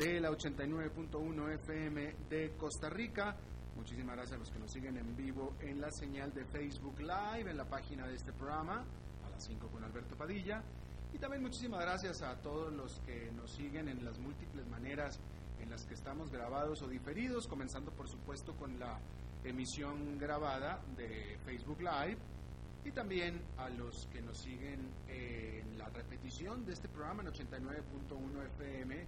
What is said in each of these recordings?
de la 89.1 FM de Costa Rica. Muchísimas gracias a los que nos siguen en vivo en la señal de Facebook Live, en la página de este programa, a las 5 con Alberto Padilla. Y también muchísimas gracias a todos los que nos siguen en las múltiples maneras en las que estamos grabados o diferidos, comenzando por supuesto con la emisión grabada de Facebook Live y también a los que nos siguen en la repetición de este programa en 89.1 FM,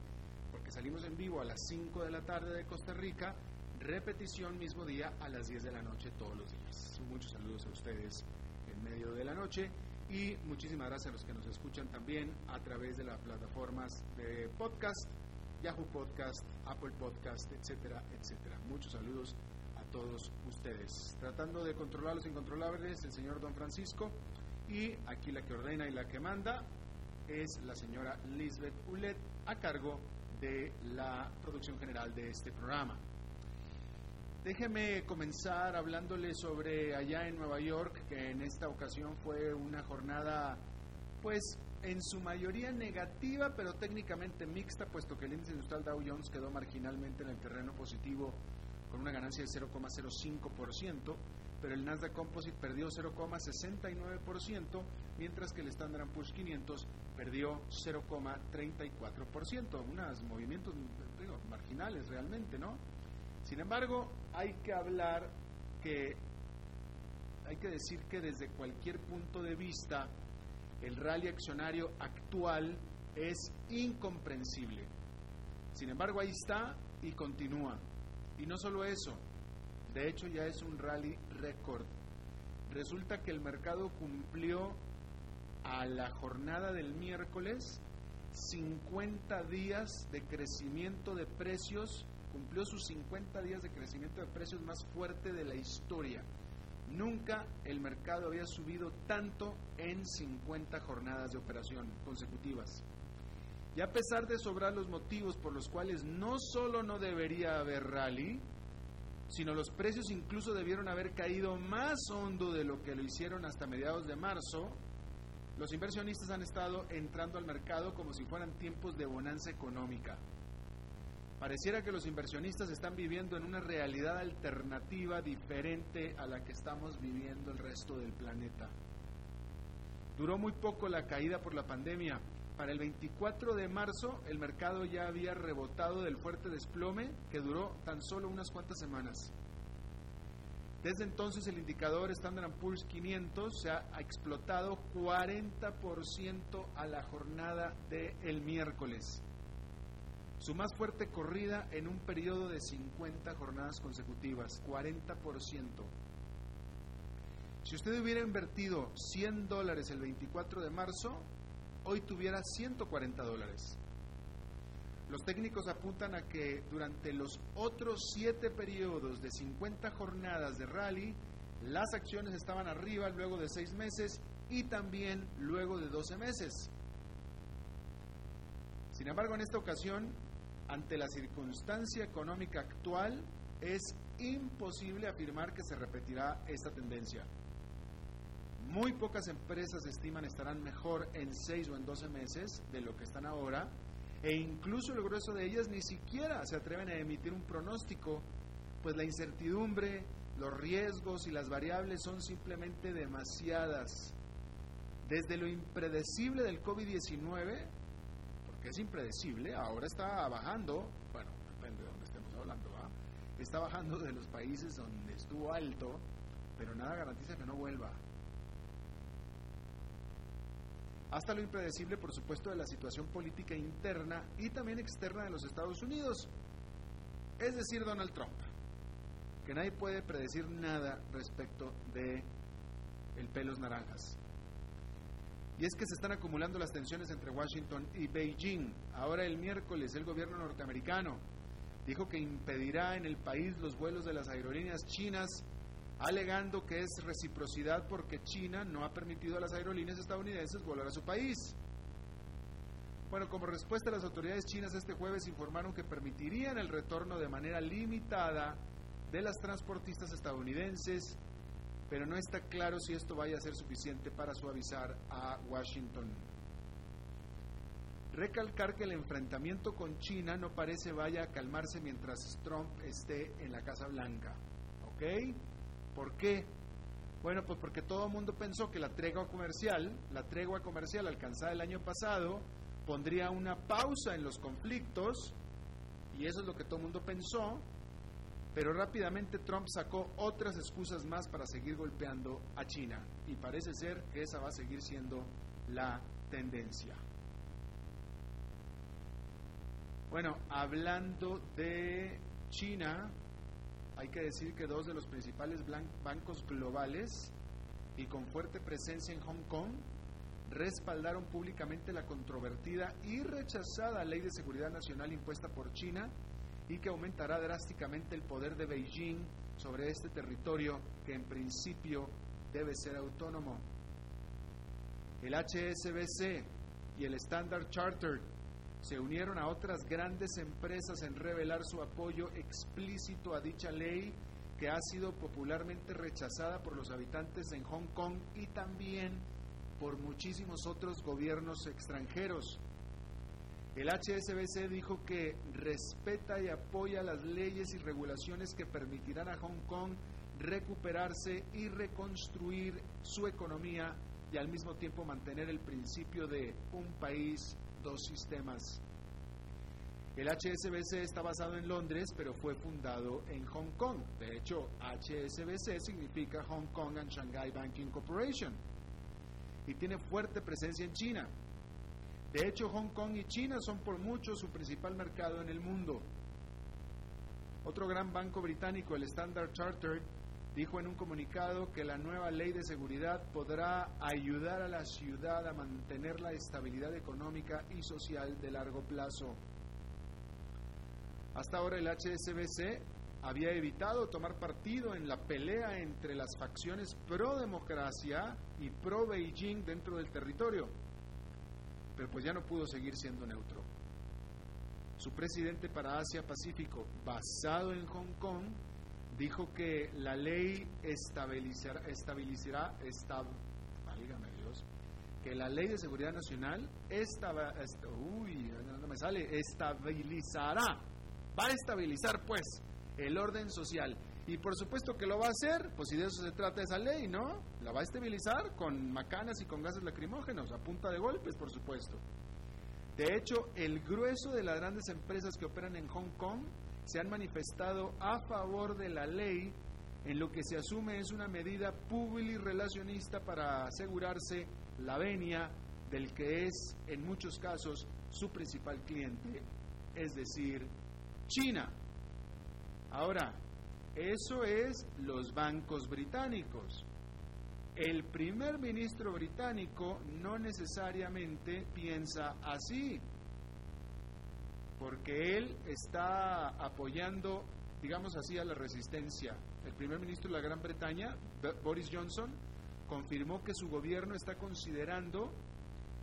salimos en vivo a las 5 de la tarde de Costa Rica, repetición mismo día a las 10 de la noche todos los días. Muchos saludos a ustedes en medio de la noche y muchísimas gracias a los que nos escuchan también a través de las plataformas de podcast, Yahoo Podcast, Apple Podcast, etcétera, etcétera. Muchos saludos todos ustedes. Tratando de controlar los incontrolables, el señor Don Francisco, y aquí la que ordena y la que manda es la señora Lisbeth Ulet, a cargo de la producción general de este programa. Déjeme comenzar hablándole sobre allá en Nueva York, que en esta ocasión fue una jornada, pues en su mayoría negativa, pero técnicamente mixta, puesto que el índice industrial Dow Jones quedó marginalmente en el terreno positivo con una ganancia de 0,05%, pero el Nasdaq Composite perdió 0,69%, mientras que el Standard Poor's 500 perdió 0,34%, unos movimientos marginales realmente, ¿no? Sin embargo, hay que hablar que hay que decir que desde cualquier punto de vista el rally accionario actual es incomprensible. Sin embargo, ahí está y continúa. Y no solo eso, de hecho ya es un rally récord. Resulta que el mercado cumplió a la jornada del miércoles 50 días de crecimiento de precios, cumplió sus 50 días de crecimiento de precios más fuerte de la historia. Nunca el mercado había subido tanto en 50 jornadas de operación consecutivas. Y a pesar de sobrar los motivos por los cuales no solo no debería haber rally, sino los precios incluso debieron haber caído más hondo de lo que lo hicieron hasta mediados de marzo, los inversionistas han estado entrando al mercado como si fueran tiempos de bonanza económica. Pareciera que los inversionistas están viviendo en una realidad alternativa diferente a la que estamos viviendo el resto del planeta. Duró muy poco la caída por la pandemia, para el 24 de marzo el mercado ya había rebotado del fuerte desplome que duró tan solo unas cuantas semanas. Desde entonces el indicador Standard Poor's 500 se ha explotado 40% a la jornada del miércoles. Su más fuerte corrida en un periodo de 50 jornadas consecutivas, 40%. Si usted hubiera invertido 100 dólares el 24 de marzo, hoy tuviera 140 dólares. Los técnicos apuntan a que durante los otros siete periodos de 50 jornadas de rally, las acciones estaban arriba luego de seis meses y también luego de 12 meses. Sin embargo, en esta ocasión, ante la circunstancia económica actual, es imposible afirmar que se repetirá esta tendencia. Muy pocas empresas estiman estarán mejor en 6 o en 12 meses de lo que están ahora, e incluso el grueso de ellas ni siquiera se atreven a emitir un pronóstico, pues la incertidumbre, los riesgos y las variables son simplemente demasiadas. Desde lo impredecible del COVID-19, porque es impredecible, ahora está bajando, bueno, depende de dónde estemos hablando, está bajando de los países donde estuvo alto, pero nada garantiza que no vuelva. Hasta lo impredecible, por supuesto, de la situación política interna y también externa de los Estados Unidos, es decir, Donald Trump, que nadie puede predecir nada respecto de el pelos naranjas. Y es que se están acumulando las tensiones entre Washington y Beijing. Ahora el miércoles el gobierno norteamericano dijo que impedirá en el país los vuelos de las aerolíneas chinas, alegando que es reciprocidad porque China no ha permitido a las aerolíneas estadounidenses volar a su país. Bueno, como respuesta las autoridades chinas este jueves informaron que permitirían el retorno de manera limitada de las transportistas estadounidenses pero no está claro si esto vaya a ser suficiente para suavizar a Washington. Recalcar que el enfrentamiento con China no parece vaya a calmarse mientras Trump esté en la Casa Blanca. ¿Ok? ¿Por qué? Bueno, pues porque todo el mundo pensó que la tregua comercial, la tregua comercial alcanzada el año pasado, pondría una pausa en los conflictos, y eso es lo que todo el mundo pensó, pero rápidamente Trump sacó otras excusas más para seguir golpeando a China y parece ser que esa va a seguir siendo la tendencia. Bueno, hablando de China, hay que decir que dos de los principales bancos globales y con fuerte presencia en Hong Kong respaldaron públicamente la controvertida y rechazada ley de seguridad nacional impuesta por China y que aumentará drásticamente el poder de Beijing sobre este territorio que en principio debe ser autónomo. El HSBC y el Standard Chartered se unieron a otras grandes empresas en revelar su apoyo explícito a dicha ley que ha sido popularmente rechazada por los habitantes en Hong Kong y también por muchísimos otros gobiernos extranjeros. El HSBC dijo que respeta y apoya las leyes y regulaciones que permitirán a Hong Kong recuperarse y reconstruir su economía y al mismo tiempo mantener el principio de un país, dos sistemas. El HSBC está basado en Londres, pero fue fundado en Hong Kong. De hecho, HSBC significa Hong Kong and Shanghai Banking Corporation y tiene fuerte presencia en China. De hecho, Hong Kong y China son por mucho su principal mercado en el mundo. Otro gran banco británico, el Standard Chartered, dijo en un comunicado que la nueva ley de seguridad podrá ayudar a la ciudad a mantener la estabilidad económica y social de largo plazo. Hasta ahora el HSBC había evitado tomar partido en la pelea entre las facciones pro democracia y pro Beijing dentro del territorio pero pues ya no pudo seguir siendo neutro. Su presidente para Asia Pacífico, basado en Hong Kong, dijo que la ley estabilizará, estabilizará Dios, que la ley de seguridad nacional estaba, uy, no me sale, estabilizará, va a estabilizar pues el orden social y por supuesto que lo va a hacer, pues si de eso se trata esa ley, ¿no? La va a estabilizar con macanas y con gases lacrimógenos, a punta de golpes, por supuesto. De hecho, el grueso de las grandes empresas que operan en Hong Kong se han manifestado a favor de la ley en lo que se asume es una medida relacionista para asegurarse la venia del que es, en muchos casos, su principal cliente, es decir, China. Ahora, eso es los bancos británicos. El primer ministro británico no necesariamente piensa así, porque él está apoyando, digamos así, a la resistencia. El primer ministro de la Gran Bretaña, Boris Johnson, confirmó que su gobierno está considerando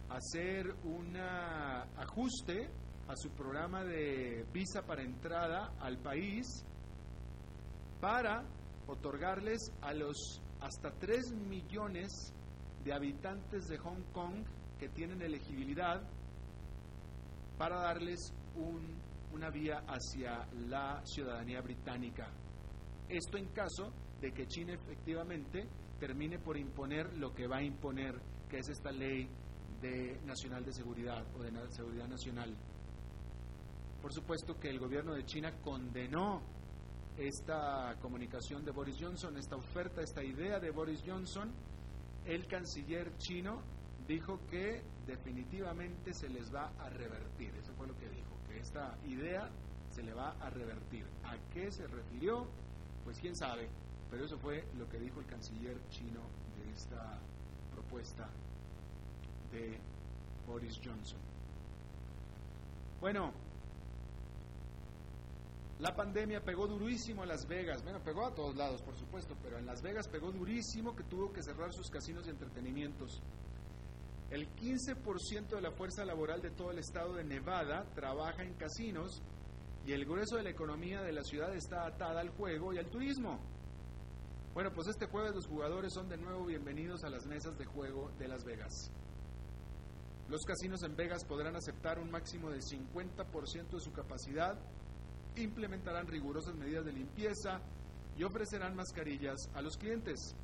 hacer un ajuste a su programa de visa para entrada al país para otorgarles a los hasta 3 millones de habitantes de Hong Kong que tienen elegibilidad para darles una vía hacia la ciudadanía británica. Esto en caso de que China efectivamente termine por imponer lo que va a imponer, que es esta ley de nacional de seguridad o de seguridad nacional. Por supuesto que el gobierno de China condenó esta comunicación de Boris Johnson, esta oferta, esta idea de Boris Johnson, el canciller chino dijo que definitivamente se les va a revertir. Eso fue lo que dijo, esta idea se le va a revertir. ¿A qué se refirió? Pues quién sabe, pero eso fue lo que dijo el canciller chino de esta propuesta de Boris Johnson. Bueno, la pandemia pegó durísimo a Las Vegas, bueno, pegó a todos lados, por supuesto, pero en Las Vegas pegó durísimo que tuvo que cerrar sus casinos y entretenimientos. El 15% de la fuerza laboral de todo el estado de Nevada trabaja en casinos y el grueso de la economía de la ciudad está atada al juego y al turismo. Bueno, pues este jueves los jugadores son de nuevo bienvenidos a las mesas de juego de Las Vegas. Los casinos en Vegas podrán aceptar un máximo del 50% de su capacidad, implementarán rigurosas medidas de limpieza y ofrecerán mascarillas a los clientes.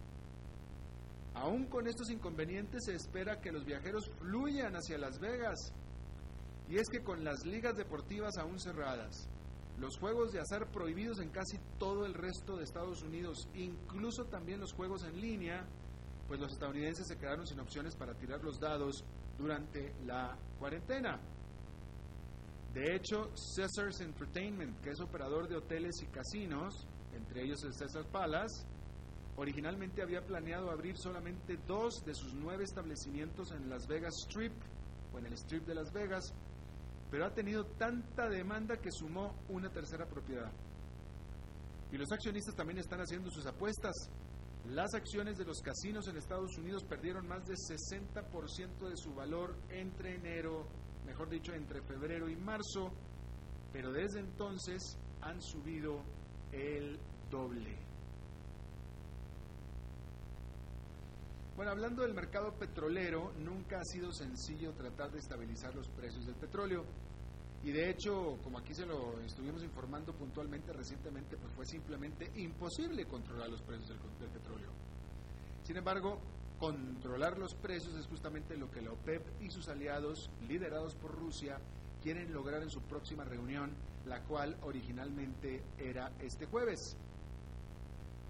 Aún con estos inconvenientes se espera que los viajeros fluyan hacia Las Vegas. Y es que con las ligas deportivas aún cerradas, los juegos de azar prohibidos en casi todo el resto de Estados Unidos, incluso también los juegos en línea, pues los estadounidenses se quedaron sin opciones para tirar los dados durante la cuarentena. De hecho, Caesars Entertainment, que es operador de hoteles y casinos, entre ellos el Caesar Palace, Originalmente había planeado abrir solamente dos de sus nueve establecimientos en Las Vegas Strip o en el Strip de Las Vegas, pero ha tenido tanta demanda que sumó una tercera propiedad. Y los accionistas también están haciendo sus apuestas. Las acciones de los casinos en Estados Unidos perdieron más del 60% de su valor entre enero, mejor dicho, entre febrero y marzo, pero desde entonces han subido el doble. Bueno, hablando del mercado petrolero, nunca ha sido sencillo tratar de estabilizar los precios del petróleo. Y de hecho, como aquí se lo estuvimos informando puntualmente recientemente, pues fue simplemente imposible controlar los precios del, petróleo. Sin embargo, controlar los precios es justamente lo que la OPEP y sus aliados, liderados por Rusia, quieren lograr en su próxima reunión, la cual originalmente era este jueves.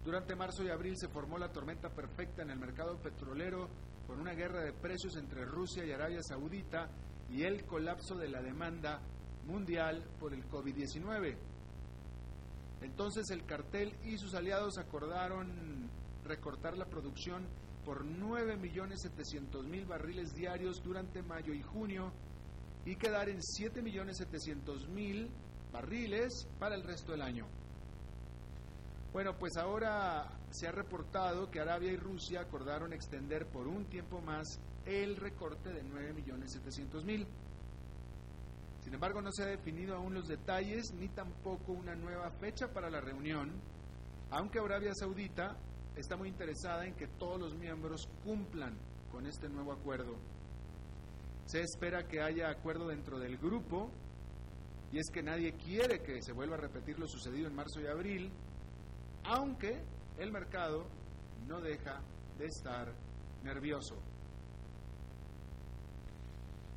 Durante marzo y abril se formó la tormenta perfecta en el mercado petrolero con una guerra de precios entre Rusia y Arabia Saudita y el colapso de la demanda mundial por el COVID-19. Entonces el cartel y sus aliados acordaron recortar la producción por 9.700.000 barriles diarios durante mayo y junio y quedar en 7.700.000 barriles para el resto del año. Bueno, pues ahora se ha reportado que Arabia y Rusia acordaron extender por un tiempo más el recorte de 9.700.000. Sin embargo, no se ha definido aún los detalles ni tampoco una nueva fecha para la reunión, aunque Arabia Saudita está muy interesada en que todos los miembros cumplan con este nuevo acuerdo. Se espera que haya acuerdo dentro del grupo, y es que nadie quiere que se vuelva a repetir lo sucedido en marzo y abril, aunque el mercado no deja de estar nervioso.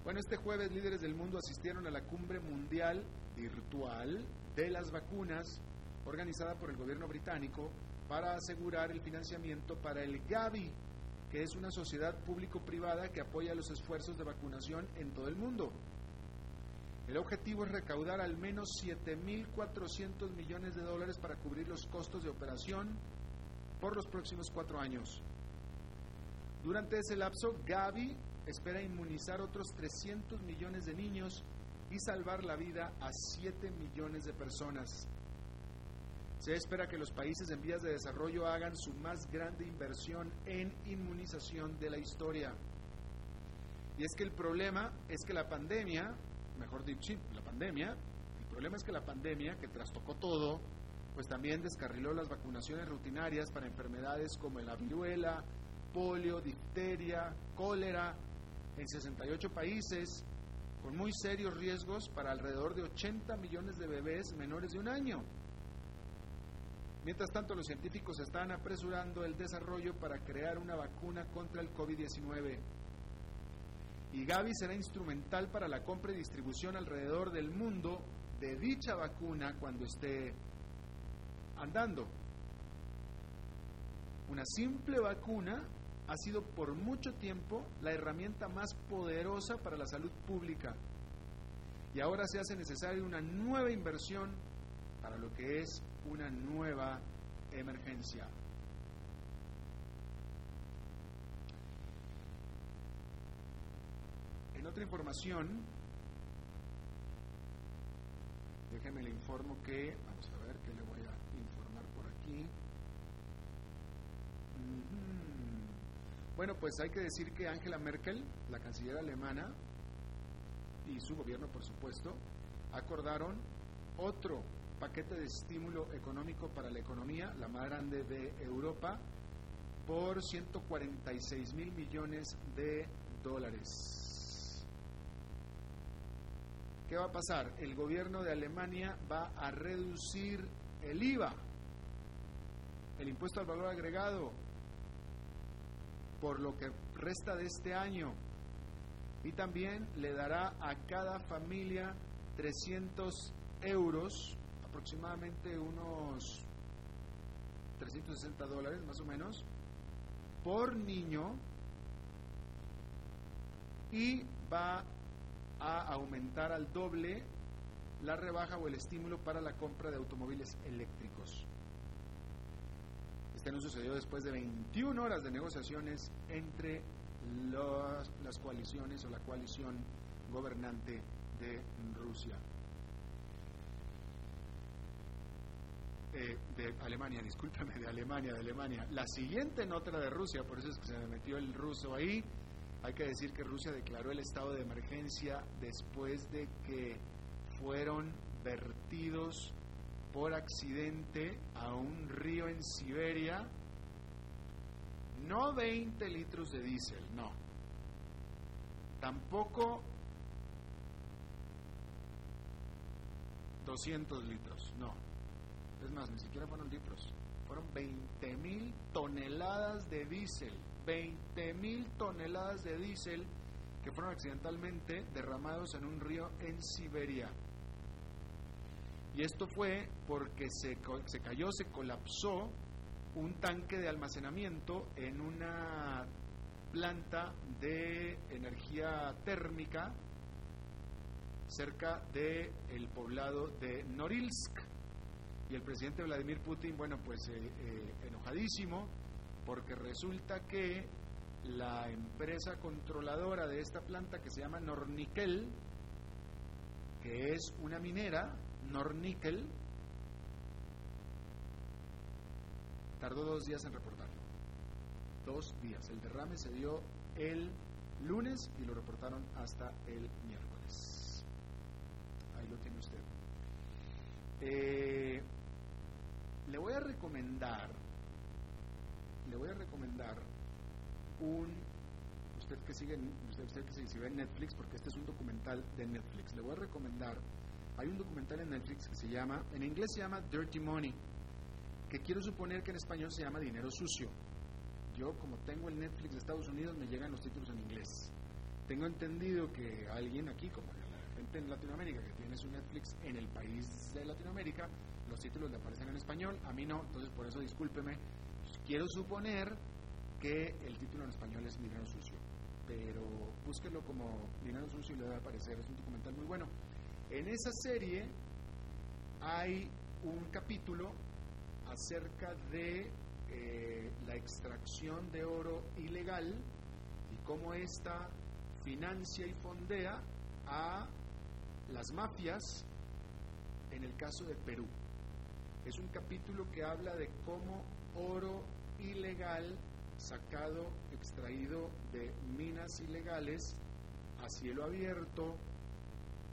Bueno, este jueves líderes del mundo asistieron a la cumbre mundial virtual de las vacunas organizada por el gobierno británico para asegurar el financiamiento para el Gavi, que es una sociedad público-privada que apoya los esfuerzos de vacunación en todo el mundo. El objetivo es recaudar al menos 7.400 millones de dólares para cubrir los costos de operación por los próximos cuatro años. Durante ese lapso, Gavi espera inmunizar otros 300 millones de niños y salvar la vida a 7 millones de personas. Se espera que los países en vías de desarrollo hagan su más grande inversión en inmunización de la historia. Y es que el problema es que la pandemia mejor dicho, la pandemia. El problema es que la pandemia, que trastocó todo, pues también descarriló las vacunaciones rutinarias para enfermedades como la viruela, polio, difteria, cólera, en 68 países, con muy serios riesgos para alrededor de 80 millones de bebés menores de un año. Mientras tanto, los científicos están apresurando el desarrollo para crear una vacuna contra el COVID-19 y Gavi será instrumental para la compra y distribución alrededor del mundo de dicha vacuna cuando esté andando. Una simple vacuna ha sido por mucho tiempo la herramienta más poderosa para la salud pública. Y ahora se hace necesaria una nueva inversión para lo que es una nueva emergencia. Otra información, déjeme le informo que, vamos a ver qué le voy a informar por aquí. Bueno, pues hay que decir que Angela Merkel, la canciller alemana, y su gobierno, por supuesto, acordaron otro paquete de estímulo económico para la economía, la más grande de Europa, por 146 mil millones de dólares. ¿Qué va a pasar? El gobierno de Alemania va a reducir el IVA, el impuesto al valor agregado, por lo que resta de este año y también le dará a cada familia 300 euros, aproximadamente unos 360 dólares más o menos, por niño y va a aumentar al doble la rebaja o el estímulo para la compra de automóviles eléctricos. Este no sucedió después de 21 horas de negociaciones entre las coaliciones o la coalición gobernante de Rusia. Eh, de Alemania, discúlpame, de Alemania, de Alemania. La siguiente nota de Rusia, por eso es que se me metió el ruso ahí. Hay que decir que Rusia declaró el estado de emergencia después de que fueron vertidos por accidente a un río en Siberia no 20 litros de diésel, no. Tampoco 200 litros, no. Es más, ni siquiera fueron litros. Fueron 20 mil toneladas de diésel. 20 mil toneladas de diésel que fueron accidentalmente derramados en un río en Siberia. Y esto fue porque se, se cayó, se colapsó un tanque de almacenamiento en una planta de energía térmica cerca del el poblado de Norilsk. Y el presidente Vladimir Putin, bueno, pues eh, eh, enojadísimo, porque resulta que la empresa controladora de esta planta, que se llama Nornickel, que es una minera, Nornickel, Tardó dos días en reportarlo. Dos días. El derrame se dio el lunes y lo reportaron hasta el miércoles. Ahí lo tiene usted. Eh, le voy a recomendar, le voy a recomendar un, usted que sigue, usted, usted que sigue en Netflix, porque este es un documental de Netflix, le voy a recomendar, hay un documental en Netflix que se llama, en inglés se llama Dirty Money, que quiero suponer que en español se llama dinero sucio. Yo, como tengo el Netflix de Estados Unidos, me llegan los títulos en inglés. Tengo entendido que alguien aquí, como la gente en Latinoamérica que tiene su Netflix en el país de Latinoamérica, los títulos le aparecen en español, a mí no, entonces por eso discúlpeme. Quiero suponer que el título en español es Dinero Sucio, pero búsquelo como Dinero Sucio y le va a aparecer, es un documental muy bueno. En esa serie hay un capítulo acerca de eh, la extracción de oro ilegal y cómo ésta financia y fondea a las mafias en el caso de Perú. Es un capítulo que habla de cómo oro ilegal sacado, extraído de minas ilegales a cielo abierto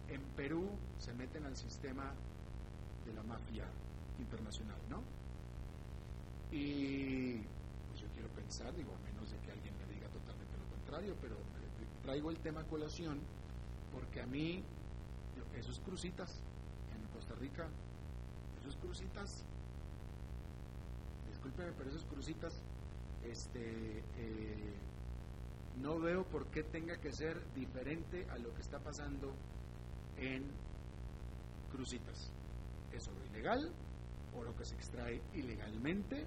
en Perú se meten al sistema de la mafia internacional, ¿no? Y pues yo quiero pensar, digo, a menos de que alguien me diga totalmente lo contrario, pero traigo el tema a colación porque a mí, esos crucitas en Costa Rica, esos crucitas, discúlpeme, pero esos crucitas, este, eh, no veo por qué tenga que ser diferente a lo que está pasando en crucitas. Es oro ilegal, oro que se extrae ilegalmente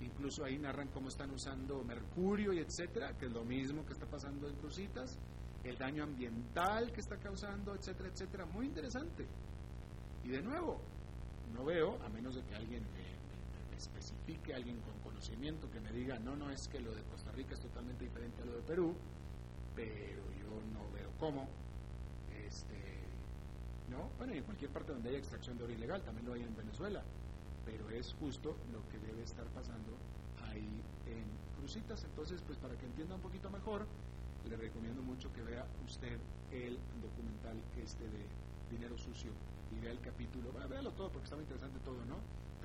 Incluso ahí narran cómo están usando mercurio y etcétera, que es lo mismo que está pasando en Crucitas, el daño ambiental que está causando, etcétera, etcétera. Muy interesante. Y de nuevo, no veo, a menos de que alguien especifique, alguien con conocimiento que me diga, no, no es que lo de Costa Rica es totalmente diferente a lo de Perú, pero yo no veo cómo. Este, ¿no? Bueno, y en cualquier parte donde haya extracción de oro ilegal, también lo hay en Venezuela, pero es justo lo que debe estar pasando ahí en Crucitas. Entonces, pues para que entienda un poquito mejor, le recomiendo mucho que vea usted el documental este de Dinero Sucio y vea el capítulo, bueno, véalo todo porque está muy interesante todo, ¿no?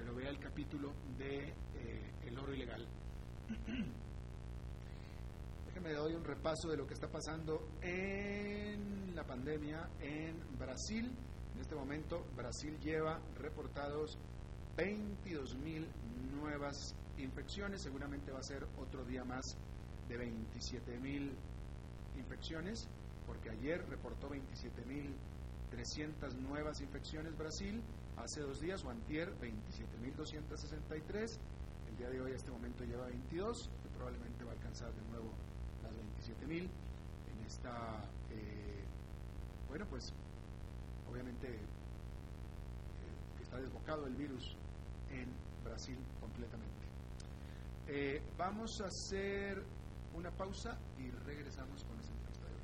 Pero vea el capítulo de eh, El oro ilegal. Déjeme doy un repaso de lo que está pasando en la pandemia en Brasil. En este momento Brasil lleva reportados 22 mil nuevas infecciones, seguramente va a ser otro día más de 27 mil infecciones, porque ayer reportó 27 mil 300 nuevas infecciones Brasil, hace dos días o antier 27.263, el día de hoy a este momento lleva 22, que probablemente va a alcanzar de nuevo las 27.000 en esta, eh, bueno pues obviamente eh, está desbocado el virus en Brasil completamente. Eh, vamos a hacer una pausa y regresamos con esa entrevista de hoy.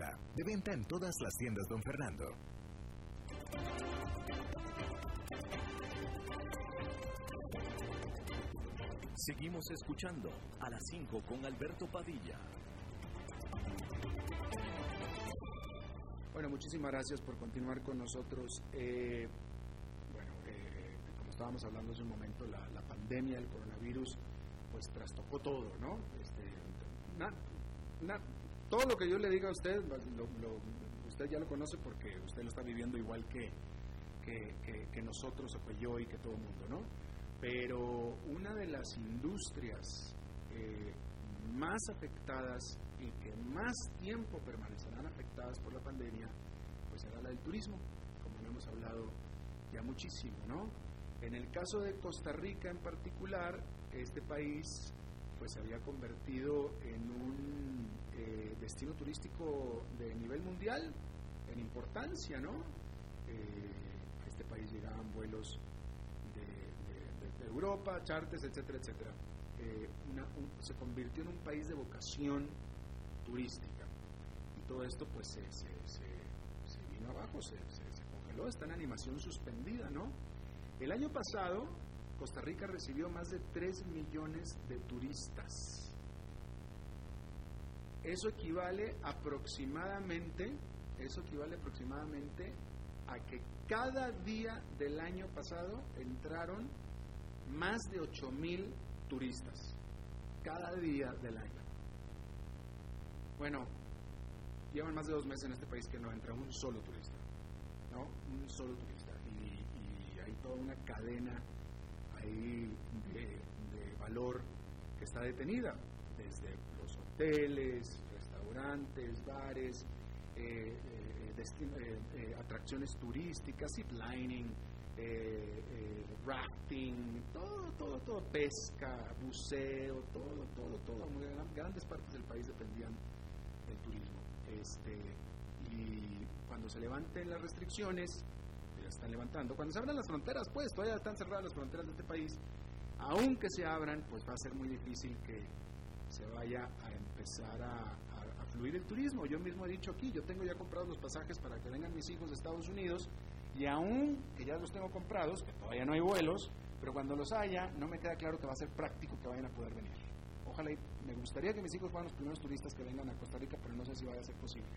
De venta en todas las tiendas Don Fernando. Seguimos escuchando a las 5 con Alberto Padilla. Bueno, muchísimas gracias por continuar con nosotros. Eh, bueno, eh, como estábamos hablando hace un momento, la, la, pandemia del coronavirus pues trastocó todo, ¿no? Este, na, na, todo lo que yo le diga a usted, usted ya lo conoce porque usted lo está viviendo igual que, que nosotros, o que yo y que todo el mundo, ¿no? Pero una de las industrias eh, más afectadas y que más tiempo permanecerán afectadas por la pandemia, pues será la del turismo, como lo hemos hablado ya muchísimo, ¿no? En el caso de Costa Rica en particular, este país pues se había convertido en un eh, destino turístico de nivel mundial, en importancia, ¿no? Eh, a este país llegaban vuelos de, Europa, chartes, etcétera, etcétera. Eh, una, un, se convirtió en un país de vocación turística. Y todo esto pues se, se vino abajo, se, congeló, está en animación suspendida, ¿no? El año pasado Costa Rica recibió más de 3 millones de turistas. Eso equivale aproximadamente, eso equivale aproximadamente a que cada día del año pasado entraron más de 8 mil turistas. Cada día del año. Bueno, llevan más de dos meses en este país que no entra un solo turista. ¿No? Un solo turista. Y, hay toda una cadena ahí de, valor que está detenida, desde hoteles, restaurantes, bares, eh, eh, eh, atracciones turísticas, ziplining, rafting, todo, todo, todo, pesca, buceo, todo, todo, todo. Muy grandes partes del país dependían del turismo. Este, y cuando se levanten las restricciones, ya están levantando, cuando se abran las fronteras, pues todavía están cerradas las fronteras de este país, aunque se abran, pues va a ser muy difícil que se vaya a empezar a, fluir el turismo. Yo mismo he dicho aquí, yo tengo ya comprados los pasajes para que vengan mis hijos de Estados Unidos y aún que ya los tengo comprados, que todavía no hay vuelos, pero cuando los haya, no me queda claro que va a ser práctico que vayan a poder venir. Ojalá, y me gustaría que mis hijos fueran los primeros turistas que vengan a Costa Rica, pero no sé si vaya a ser posible.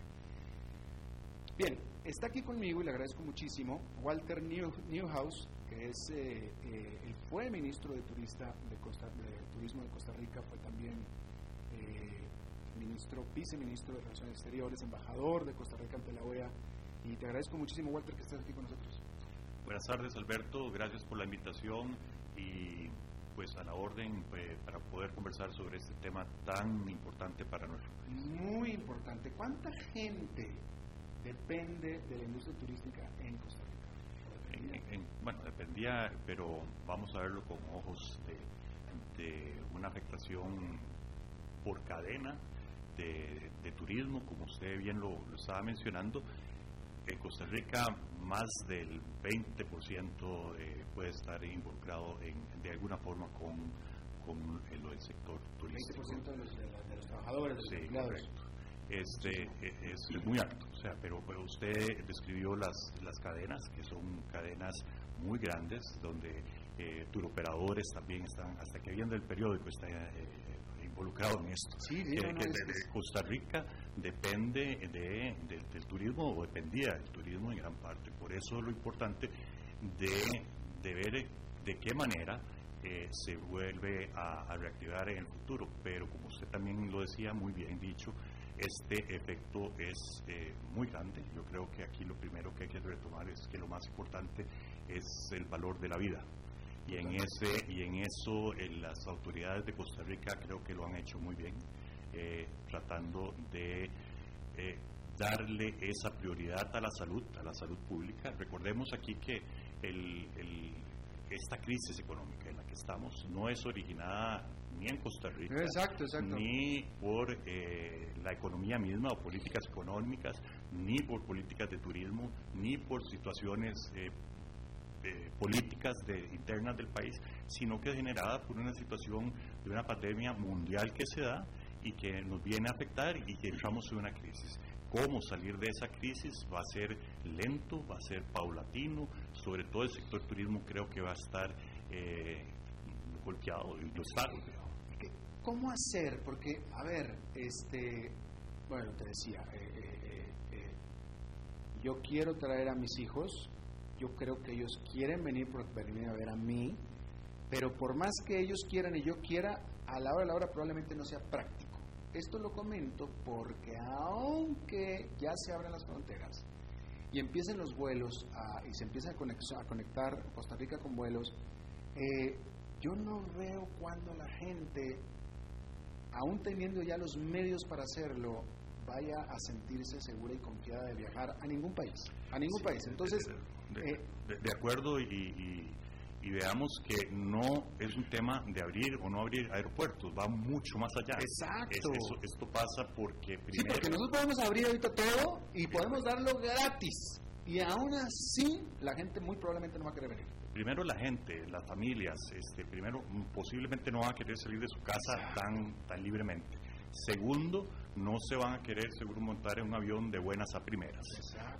Bien, está aquí conmigo y le agradezco muchísimo Walter Newhouse, que es, eh, eh, fue ministro de, turista de, Costa, de Turismo de Costa Rica, fue también eh, ministro, viceministro de Relaciones Exteriores, embajador de Costa Rica ante la OEA. Y te agradezco muchísimo, Walter, que estés aquí con nosotros. Buenas tardes, Alberto. Gracias por la invitación y pues a la orden para poder conversar sobre este tema tan importante para nuestro país. Muy importante. ¿Cuánta gente depende de la industria turística en Costa Rica? Bueno, dependía, pero vamos a verlo con ojos de, una afectación por cadena de, turismo, como usted bien lo, estaba mencionando. En Costa Rica más del 20% eh, puede estar involucrado en, de alguna forma con, con el, sector turístico. 20% de los, de, los trabajadores, sí, correcto este, e, es, muy alto. O sea, pero, usted describió las, las cadenas, que son cadenas muy grandes, donde eh, turoperadores también están, hasta que viene del periódico, está eh, involucrado en esto. Sí, de, Costa Rica depende de, del turismo, o dependía del turismo en gran parte. Por eso es lo importante de, de ver de qué manera eh, se vuelve a, a, reactivar en el futuro. Pero como usted también lo decía, muy bien dicho, este efecto es eh, muy grande. Yo creo que aquí lo primero que hay que retomar es que lo más importante es el valor de la vida. Y en, ese, y en eso eh, las autoridades de Costa Rica creo que lo han hecho muy bien, eh, tratando de darle esa prioridad a la salud, a la salud pública. Recordemos aquí que el, esta crisis económica en la que estamos no es originada ni en Costa Rica, ni por eh, la economía misma o políticas económicas, ni por políticas de turismo, ni por situaciones eh, eh, políticas de, internas del país, sino que es generada por una situación de una pandemia mundial que se da y que nos viene a afectar y que entramos en una crisis. Cómo salir de esa crisis va a ser lento, va a ser paulatino, sobre todo el sector turismo creo que va a estar golpeado y ¿Cómo hacer? Porque, a ver, este, bueno, te decía, eh, eh, eh, yo quiero traer a mis hijos, yo creo que ellos quieren venir por venir a ver a mí, pero por más que ellos quieran y yo quiera, a la hora de la hora probablemente no sea práctico. Esto lo comento porque aunque ya se abran las fronteras y empiecen los vuelos y se empieza a conectar, a conectar Costa Rica con vuelos, yo no veo cuando la gente aún teniendo ya los medios para hacerlo, vaya a sentirse segura y confiada de viajar a ningún país, a ningún país. Entonces, de, eh, acuerdo y, veamos que no es un tema de abrir o no abrir aeropuertos, va mucho más allá. Exacto. esto pasa porque primero... Sí, porque nosotros podemos abrir ahorita todo y podemos darlo gratis. Y aún así, la gente muy probablemente no va a querer venir primero la gente, las familias, este, primero posiblemente no van a querer salir de su casa tan, tan libremente. Segundo, no se van a querer seguro montar en un avión de buenas a primeras.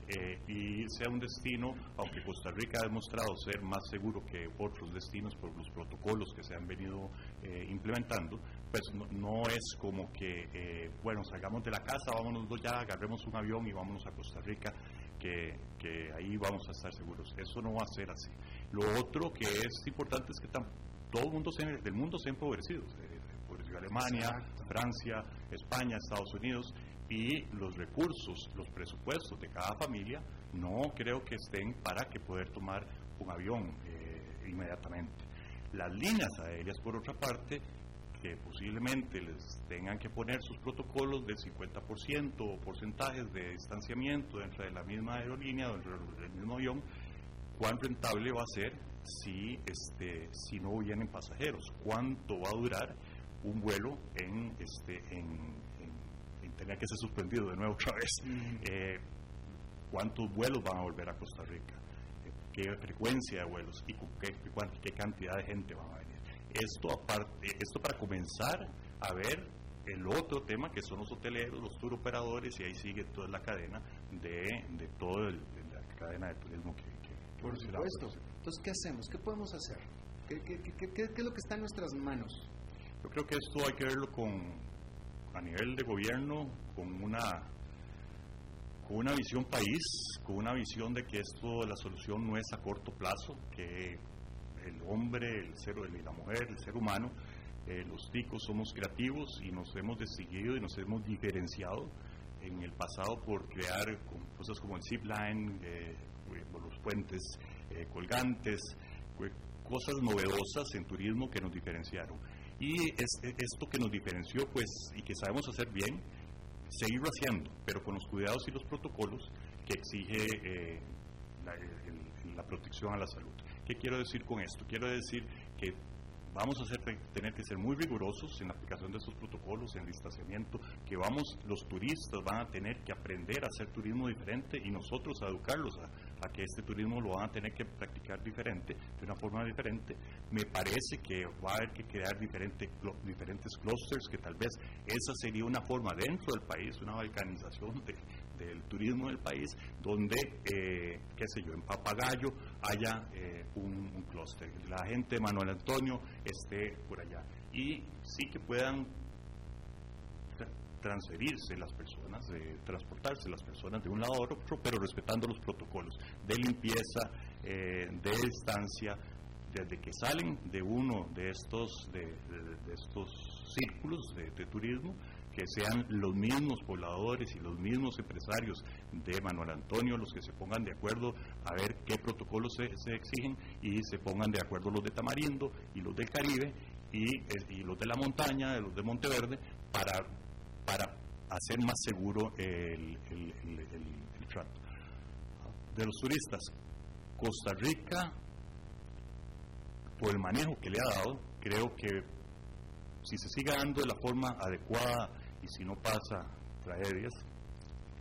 Eh, y sea un destino, aunque Costa Rica ha demostrado ser más seguro que otros destinos por los protocolos que se han venido eh, implementando, pues no, es como que, eh, bueno, salgamos de la casa, vámonos ya, agarremos un avión y vámonos a Costa Rica, que, que ahí vamos a estar seguros. Eso no va a ser así. Lo otro que es importante es que todo el mundo del mundo se ha empobrecido. Alemania, Francia, España, Estados Unidos, y los recursos, los presupuestos de cada familia no creo que estén para que poder tomar un avión eh, inmediatamente. Las líneas aéreas, por otra parte, que posiblemente les tengan que poner sus protocolos del 50% o porcentajes de distanciamiento dentro de la misma aerolínea, dentro del mismo avión, cuán rentable va a ser si, este, si no vienen pasajeros, cuánto va a durar un vuelo en, este, en, tener que ser suspendido de nuevo otra vez, eh, cuántos vuelos van a volver a Costa Rica, qué frecuencia de vuelos y qué, qué, cantidad de gente va a venir. Esto, aparte, esto para comenzar a ver el otro tema que son los hoteleros, los tour operadores y ahí sigue toda la cadena de, de toda la cadena de turismo que, por supuesto. Entonces, ¿qué hacemos? ¿Qué podemos hacer? ¿Qué, es lo que está en nuestras manos? Yo creo que esto hay que verlo con, a nivel de gobierno, con una, con una visión país, con una visión de que esto, la solución no es a corto plazo, que el hombre, el ser, la mujer, el ser humano, eh, los ticos somos creativos y nos hemos decidido y nos hemos diferenciado en el pasado por crear cosas como el zipline, eh, los puentes eh, colgantes, cosas novedosas en turismo que nos diferenciaron. Y es, esto que nos diferenció, pues, y que sabemos hacer bien, seguirlo haciendo, pero con los cuidados y los protocolos que exige eh, la, la protección a la salud. ¿Qué quiero decir con esto? Quiero decir que vamos a tener que ser muy rigurosos en la aplicación de estos protocolos, en distanciamiento, que vamos, los turistas van a tener que aprender a hacer turismo diferente y nosotros a educarlos a, que este turismo lo van a tener que practicar diferente, de una forma diferente. Me parece que va a haber que crear diferentes diferentes clusters, que tal vez esa sería una forma dentro del país, una balcanización de, del turismo del país, donde, eh, qué sé yo, en Papagayo haya eh, un, un clúster. La gente de Manuel Antonio esté por allá. Y sí que puedan transferirse las personas, de transportarse las personas de un lado a otro, pero respetando los protocolos de limpieza, eh, de distancia, desde que salen de uno de estos, de, estos círculos de turismo que sean los mismos pobladores y los mismos empresarios de Manuel Antonio los que se pongan de acuerdo a ver qué protocolos se, exigen y se pongan de acuerdo los de Tamarindo y los del Caribe y, los de la montaña, los de Monteverde, para, para hacer más seguro el, trato. De los turistas, Costa Rica, por el manejo que le ha dado, creo que si se sigue dando de la forma adecuada y si no pasa tragedias,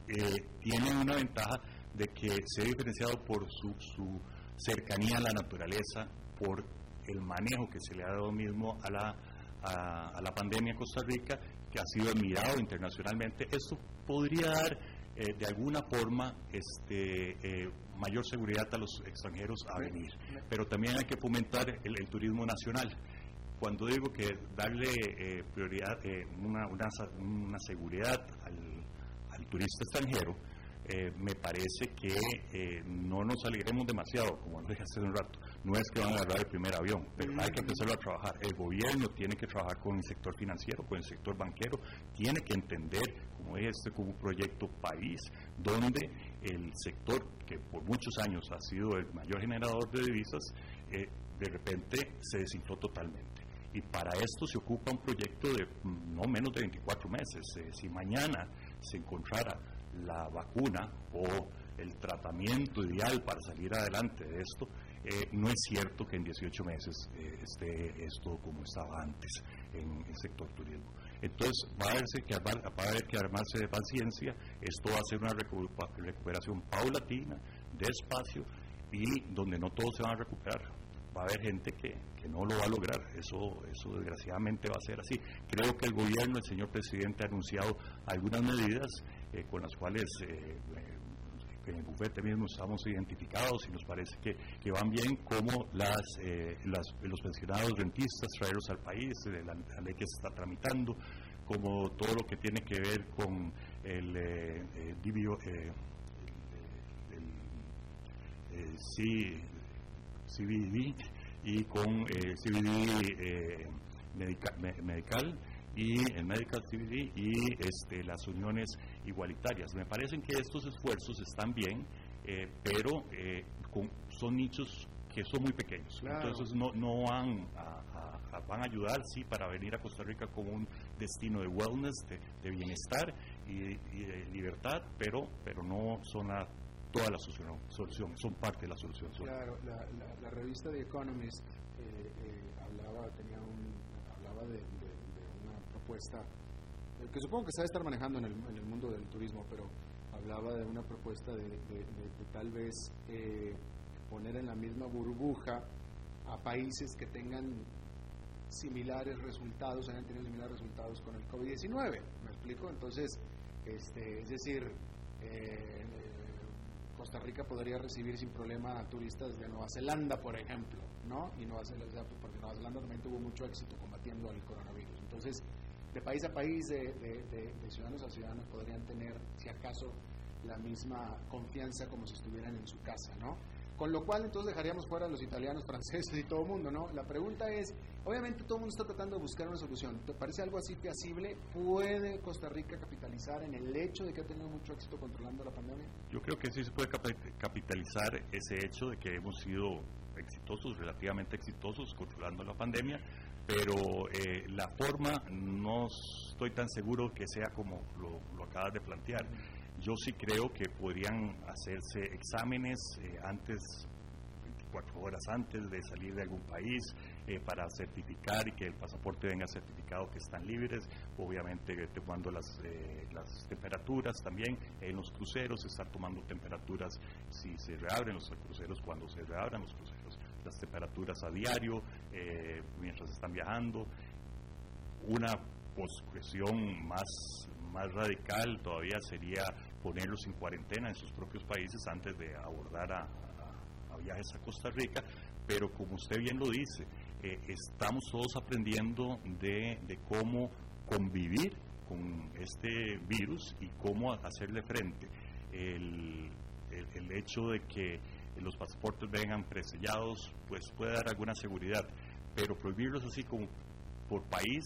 eh, tiene una ventaja de que se ha diferenciado por su, su, cercanía a la naturaleza, por el manejo que se le ha dado mismo a la, a, la pandemia en Costa Rica, que ha sido admirado internacionalmente. Esto podría dar eh, de alguna forma este, eh, mayor seguridad a los extranjeros a venir, pero también hay que fomentar el turismo nacional cuando digo que darle eh, prioridad, eh, una, una, seguridad al, turista extranjero, eh, me parece que no nos alegremos demasiado, como lo dije hace un rato. No es que van a agarrar el primer avión, pero hay que empezarlo a trabajar. El gobierno tiene que trabajar con el sector financiero, con el sector banquero, tiene que entender, como es este, como un proyecto país, donde el sector que por muchos años ha sido el mayor generador de divisas, de repente se desinfló totalmente y para esto se ocupa un proyecto de mm, no menos de 24 meses. Eh, si mañana se encontrara la vacuna o el tratamiento ideal para salir adelante de esto, eh, no es cierto que en 18 meses eh, esté esto como estaba antes en el sector turismo. Entonces va a, haber que, va haber que armarse de paciencia, esto va a ser una recuperación paulatina, despacio y donde no todos se van a recuperar va a haber gente que, no lo va a lograr. Eso, eso desgraciadamente va a ser así. Creo que el gobierno, el señor presidente, ha anunciado algunas medidas eh, con las cuales eh, eh, en el bufete mismo estamos identificados y nos parece que, van bien, como las, los pensionados rentistas, traerlos al país, la, ley que se está tramitando, como todo lo que tiene que ver con el, el, sí, CBD y con eh, CBD eh, medical y el medical CBD y este, las uniones igualitarias. Me parecen que estos esfuerzos están bien, eh, pero son nichos que son muy pequeños. Entonces no, no van a, van a ayudar, sí, para venir a Costa Rica como un destino de wellness, de, bienestar y, de libertad, pero, pero no son a toda la solución, son parte de la solución. Claro, la, revista The Economist eh, eh, hablaba, tenía un, hablaba de, una propuesta eh, que supongo que se debe estar manejando en el, el, mundo del turismo, pero hablaba de una propuesta de, tal vez poner en la misma burbuja a países que tengan similares resultados, hayan tenido similares resultados con el COVID-19. ¿Me explico? Entonces, este, es decir, eh, Costa Rica podría recibir sin problema a turistas de Nueva Zelanda, por ejemplo, ¿no? Y Nueva Zelanda, porque Nueva Zelanda también tuvo mucho éxito combatiendo al coronavirus. Entonces, de país a país, de, de ciudadanos a ciudadanos, podrían tener, si acaso, la misma confianza como si estuvieran en su casa, ¿no? Con lo cual entonces dejaríamos fuera a los italianos, franceses y todo el mundo, ¿no? La pregunta es, obviamente todo el mundo está tratando de buscar una solución. ¿Te parece algo así feasible? ¿Puede Costa Rica capitalizar en el hecho de que ha tenido mucho éxito controlando la pandemia? Yo creo que sí se puede capitalizar ese hecho de que hemos sido exitosos, relativamente exitosos controlando la pandemia, pero eh, la forma no estoy tan seguro que sea como lo, lo acabas de plantear. Yo sí creo que podrían hacerse exámenes eh, antes, 24 horas antes de salir de algún país eh, para certificar y que el pasaporte venga certificado que están libres. Obviamente tomando las, eh, las temperaturas también en los cruceros, estar tomando temperaturas si se reabren los cruceros, cuando se reabran los cruceros, las temperaturas a diario mientras están viajando. Una cuestión más, más radical todavía sería ponerlos en cuarentena en sus propios países antes de abordar a, viajes a Costa Rica, pero como usted bien lo dice, eh, estamos todos aprendiendo de, cómo convivir con este virus y cómo hacerle frente. El, el, hecho de que los pasaportes vengan presellados, pues puede dar alguna seguridad, pero prohibirlos así como por país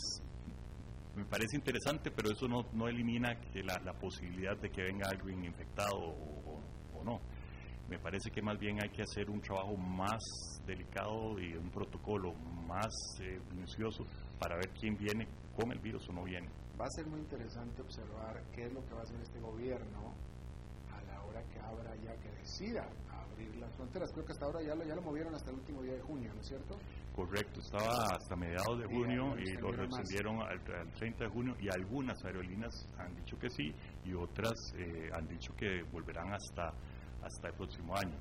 me parece interesante, pero eso no, no elimina que la, la, posibilidad de que venga alguien infectado o, no. Me parece que más bien hay que hacer un trabajo más delicado y un protocolo más eh, minucioso para ver quién viene con el virus o no viene. Va a ser muy interesante observar qué es lo que va a hacer este gobierno que abra ya, que decida abrir las fronteras. Creo que hasta ahora ya lo, ya lo movieron hasta el último día de junio, ¿no es cierto? Correcto, estaba hasta mediados de junio y lo extendieron al, 30 de junio y algunas aerolíneas han dicho que sí y otras eh, han dicho que volverán hasta, hasta el próximo año.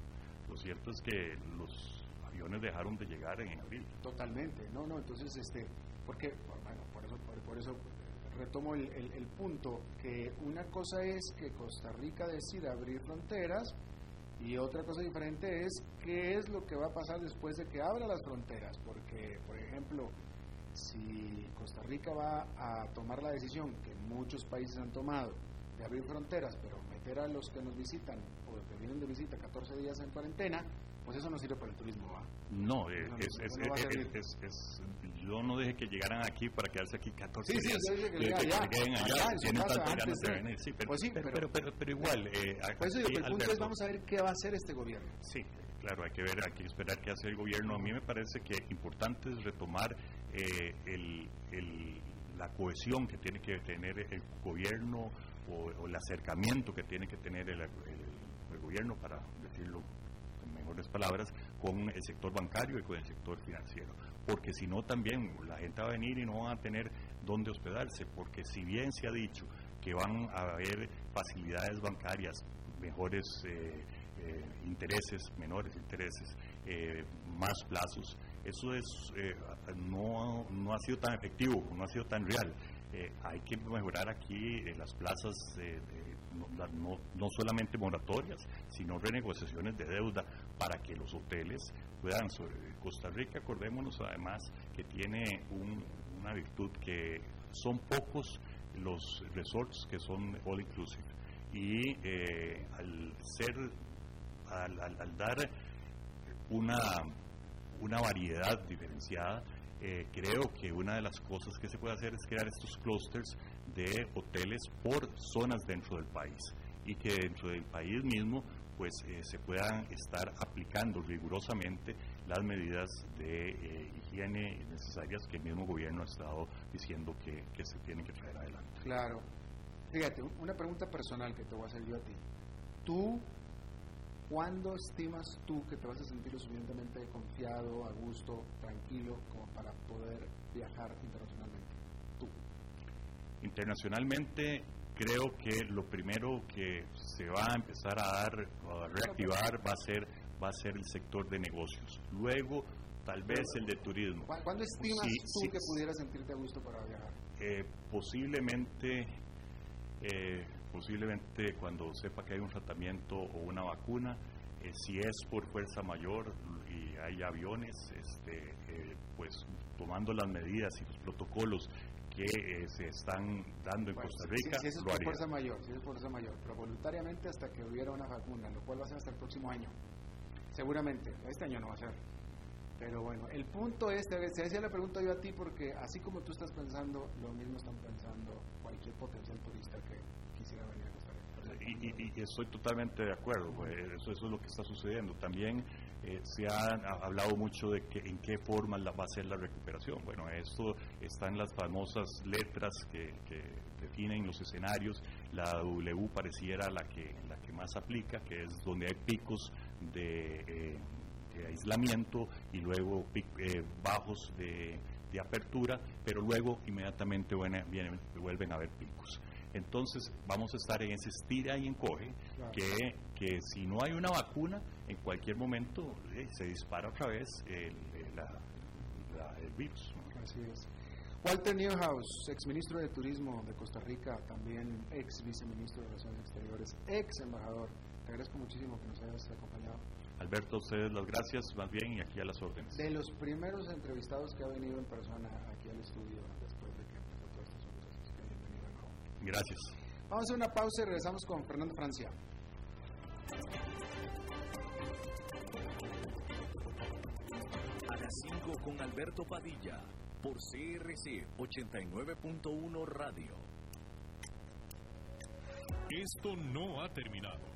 Lo cierto es que los aviones dejaron de llegar en abril. Totalmente, no, no, entonces, este, porque, bueno, por eso, por, eso retomo el, punto, que una cosa es que Costa Rica decida abrir fronteras, y otra cosa diferente es qué es lo que va a pasar después de que abra las fronteras, porque, por ejemplo, si Costa Rica va a tomar la decisión que muchos países han tomado de abrir fronteras, pero meter a los que nos visitan o que vienen de visita 14 días en cuarentena, pues eso no sirve para el turismo, ¿va? No, es, es, es, yo no dejé que llegaran aquí para quedarse aquí 14 sí, días. Sí, sí, que, que, lleguen allá, tienen tantas ganas de venir. Sí, pero, pues sí, pero, pero, pero, igual. Eh, pues eso, el punto es, vamos a ver qué va a hacer este gobierno. Sí, claro, hay que ver, hay que esperar qué hace el gobierno. A mí me parece que importante es retomar eh, el, el, la cohesión que tiene que tener el gobierno o, o el acercamiento que tiene que tener el, el gobierno, para decirlo mejores palabras, con el sector bancario y con el sector financiero porque si no también la gente va a venir y no va a tener dónde hospedarse, porque si bien se ha dicho que van a haber facilidades bancarias, mejores eh, eh, intereses, menores intereses, eh, más plazos, eso es no, no ha sido tan efectivo, no ha sido tan real. Hay que mejorar aquí las plazas de no, no, solamente moratorias, sino renegociaciones de deuda para que los hoteles puedan sobrevivir. Costa Rica, acordémonos además que tiene una virtud que son pocos los resorts que son all inclusive y eh, al ser al, al, dar una una variedad diferenciada eh, creo que una de las cosas que se puede hacer es crear estos clústeres de hoteles por zonas dentro del país y que dentro del país mismo pues eh, se puedan estar aplicando rigurosamente las medidas de eh, higiene necesarias que el mismo gobierno ha estado diciendo que, que se tienen que traer adelante. Claro. Fíjate, una pregunta personal que te voy a hacer yo a ti. ¿Tú ¿Cuándo estimas tú que te vas a sentir lo suficientemente confiado, a gusto, tranquilo, como para poder viajar internacionalmente? Tú. Internacionalmente creo que lo primero que se va a empezar a dar, a reactivar, va a ser va a ser el sector de negocios. Luego, tal vez el de turismo. ¿Cuándo estimas tú que pudieras sentirte a gusto para viajar? Eh, posiblemente, eh, posiblemente cuando sepa que hay un tratamiento o una vacuna, eh, si es por fuerza mayor y hay aviones, este, pues tomando las medidas y los protocolos que se están dando en Costa Rica. Si, es por fuerza mayor, si es por fuerza mayor, pero voluntariamente hasta que hubiera una vacuna, lo cual va a ser hasta el próximo año. Seguramente, este año no va a ser. Pero bueno, el punto es, se decía la pregunta yo a ti porque así como tú estás pensando, lo mismo están pensando cualquier potencial que quisiera venir a Costa Rica. Y, estoy totalmente de acuerdo, eso, eso es lo que está sucediendo. También eh, se ha, hablado mucho de que, en qué forma va a ser la recuperación. Bueno, esto está en las famosas letras que, definen los escenarios. La W pareciera la que, la que más aplica, que es donde hay picos de, eh, aislamiento y luego eh, bajos de, apertura, pero luego inmediatamente vienen, vuelven a haber picos. Entonces vamos a estar en ese estira y encoge que, que si no hay una vacuna, en cualquier momento eh, se dispara otra vez el, el virus. Así es. Walter Newhouse, ex ministro de Turismo de Costa Rica, también ex viceministro de Relaciones Exteriores, ex embajador. Te agradezco muchísimo que nos hayas acompañado. Alberto, a ustedes las gracias, más bien, y aquí a las órdenes. De los primeros entrevistados que ha venido en persona aquí al estudio después de que empezó todas estas cosas. Bienvenido nuevo. Gracias. Vamos a hacer una pausa y regresamos con Fernando Francia. A las 5 con Alberto Padilla, por CRC 89.1 Radio. Esto no ha terminado.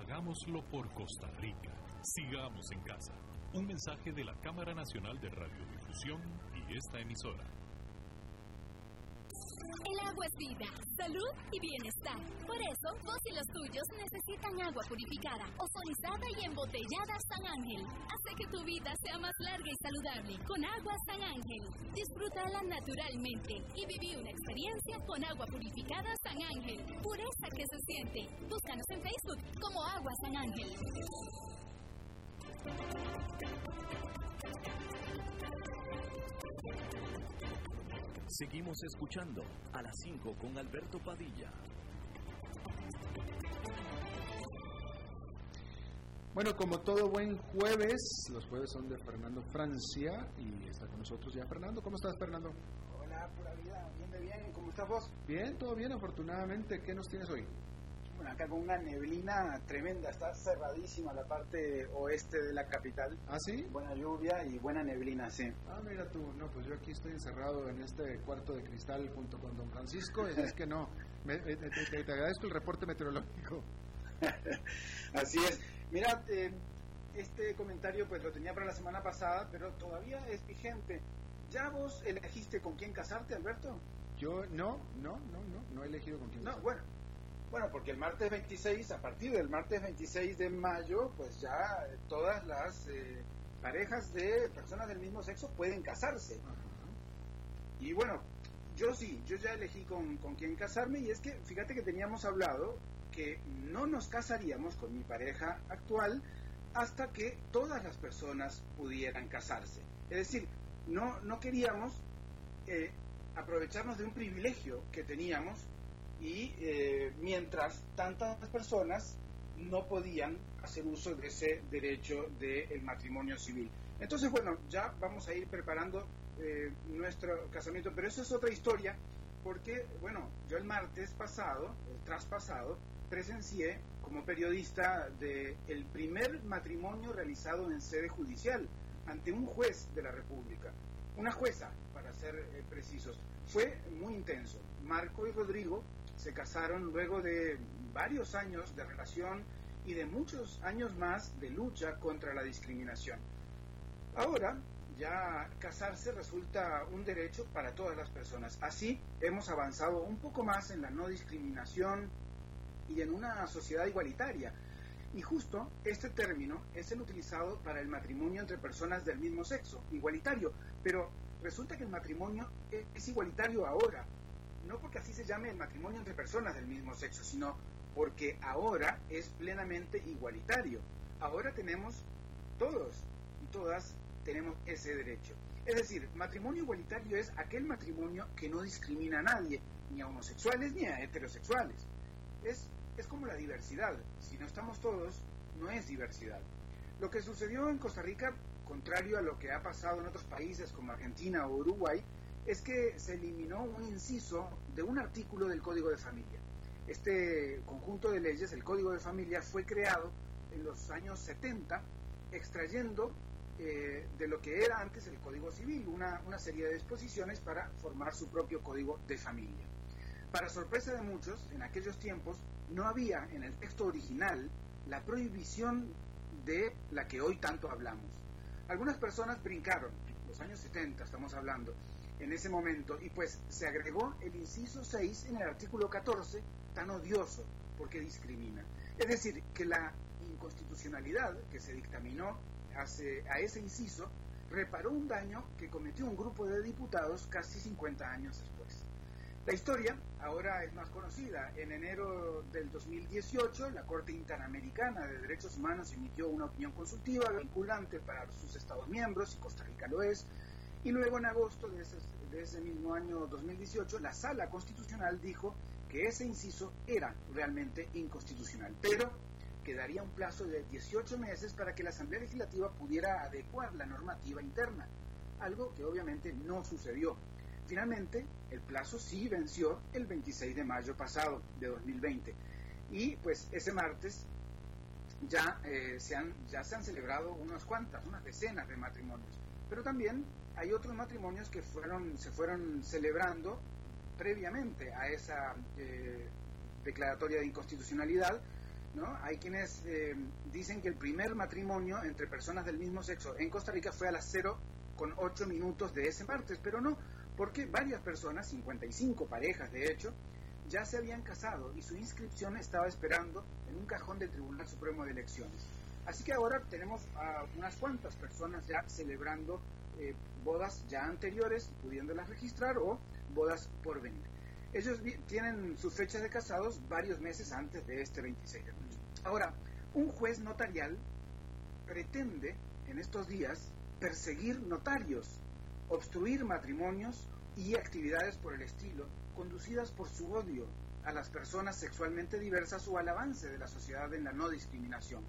Hagámoslo por Costa Rica. Sigamos en casa. Un mensaje de la Cámara Nacional de Radiodifusión y esta emisora. El agua es vida, salud y bienestar. Por eso, vos y los tuyos necesitan agua purificada, ozonizada y embotellada San Ángel. Hace que tu vida sea más larga y saludable con agua San Ángel. Disfrútala naturalmente y viví una experiencia con agua purificada San Ángel. Pureza que se siente. Búscanos en Facebook como Agua San Ángel. Seguimos escuchando a las 5 con Alberto Padilla. Bueno, como todo buen jueves, los jueves son de Fernando Francia y está con nosotros ya Fernando. ¿Cómo estás, Fernando? Hola, pura vida, bien de bien. ¿Cómo estás vos? Bien, todo bien, afortunadamente. ¿Qué nos tienes hoy? Bueno, acá con una neblina tremenda, está cerradísima la parte oeste de la capital. ¿Ah, sí? Buena lluvia y buena neblina, sí. Ah, mira tú, no, pues yo aquí estoy encerrado en este cuarto de cristal junto con don Francisco, y es que no, te, agradezco el reporte meteorológico. Así es. Mira, eh, este comentario pues lo tenía para la semana pasada, pero todavía es vigente. ¿Ya vos elegiste con quién casarte, Alberto? Yo no, no, no, no, no he elegido con quién No, bueno, bueno, porque el martes 26, a partir del martes 26 de mayo, pues ya todas las eh, parejas de personas del mismo sexo pueden casarse. Y bueno, yo sí, yo ya elegí con, con quién casarme y es que fíjate que teníamos hablado que no nos casaríamos con mi pareja actual hasta que todas las personas pudieran casarse. Es decir, no, no queríamos eh, aprovecharnos de un privilegio que teníamos y eh, mientras tantas personas no podían hacer uso de ese derecho del matrimonio civil. Entonces, bueno, ya vamos a ir preparando eh, nuestro casamiento, pero eso es otra historia, porque, bueno, yo el martes pasado, el traspasado, presencié como periodista de el primer matrimonio realizado en sede judicial ante un juez de la República, una jueza, para ser eh, precisos. Fue muy intenso. Marco y Rodrigo se casaron luego de varios años de relación y de muchos años más de lucha contra la discriminación. Ahora, ya casarse resulta un derecho para todas las personas. Así hemos avanzado un poco más en la no discriminación y en una sociedad igualitaria. Y justo este término es el utilizado para el matrimonio entre personas del mismo sexo, igualitario. Pero resulta que el matrimonio e-, es igualitario ahora, no porque así se llame el matrimonio entre personas del mismo sexo, sino porque ahora es plenamente igualitario. Ahora tenemos todos y todas tenemos ese derecho. Es decir, matrimonio igualitario es aquel matrimonio que no discrimina a nadie, ni a homosexuales ni a heterosexuales. Es, es como la diversidad. Si no estamos todos, no es diversidad. Lo que sucedió en Costa Rica, contrario a lo que ha pasado en otros países como Argentina o Uruguay, es que se eliminó un inciso de un artículo del Código de Familia. Este conjunto de leyes, el Código de Familia, fue creado en los años 70 extrayendo eh, de lo que era antes el Código Civil, una, una serie de disposiciones para formar su propio Código de Familia. Para sorpresa de muchos, en aquellos tiempos no había en el texto original la prohibición de la que hoy tanto hablamos. Algunas personas brincaron, los años 70 estamos hablando, en ese momento, y pues se agregó el inciso 6 en el artículo 14, tan odioso porque discrimina. Es decir, que la inconstitucionalidad que se dictaminó a ese inciso reparó un daño que cometió un grupo de diputados casi 50 años después. La historia ahora es más conocida. En enero del 2018, la Corte Interamericana de Derechos Humanos emitió una opinión consultiva vinculante para sus Estados miembros, y Costa Rica lo es, y luego en agosto de ese, de ese mismo año 2018, la Sala Constitucional dijo que ese inciso era realmente inconstitucional, pero quedaría un plazo de 18 meses para que la Asamblea Legislativa pudiera adecuar la normativa interna, algo que obviamente no sucedió. Finalmente, el plazo sí venció el 26 de mayo pasado de 2020 y pues ese martes ya, eh, se, han, ya se han celebrado unas cuantas, unas decenas de matrimonios, pero también hay otros matrimonios que fueron, se fueron celebrando previamente a esa eh, declaratoria de inconstitucionalidad, ¿no? Hay quienes eh, dicen que el primer matrimonio entre personas del mismo sexo en Costa Rica fue a las 0 con 8 minutos de ese martes, pero no, porque varias personas, 55 parejas de hecho, ya se habían casado y su inscripción estaba esperando en un cajón del Tribunal Supremo de Elecciones. Así que ahora tenemos a unas cuantas personas ya celebrando eh, bodas ya anteriores, pudiéndolas registrar o bodas por venir. Ellos tienen sus fechas de casados varios meses antes de este 26 de mayo. Ahora, un juez notarial pretende en estos días perseguir notarios, obstruir matrimonios y actividades por el estilo, conducidas por su odio a las personas sexualmente diversas o al avance de la sociedad en la no discriminación.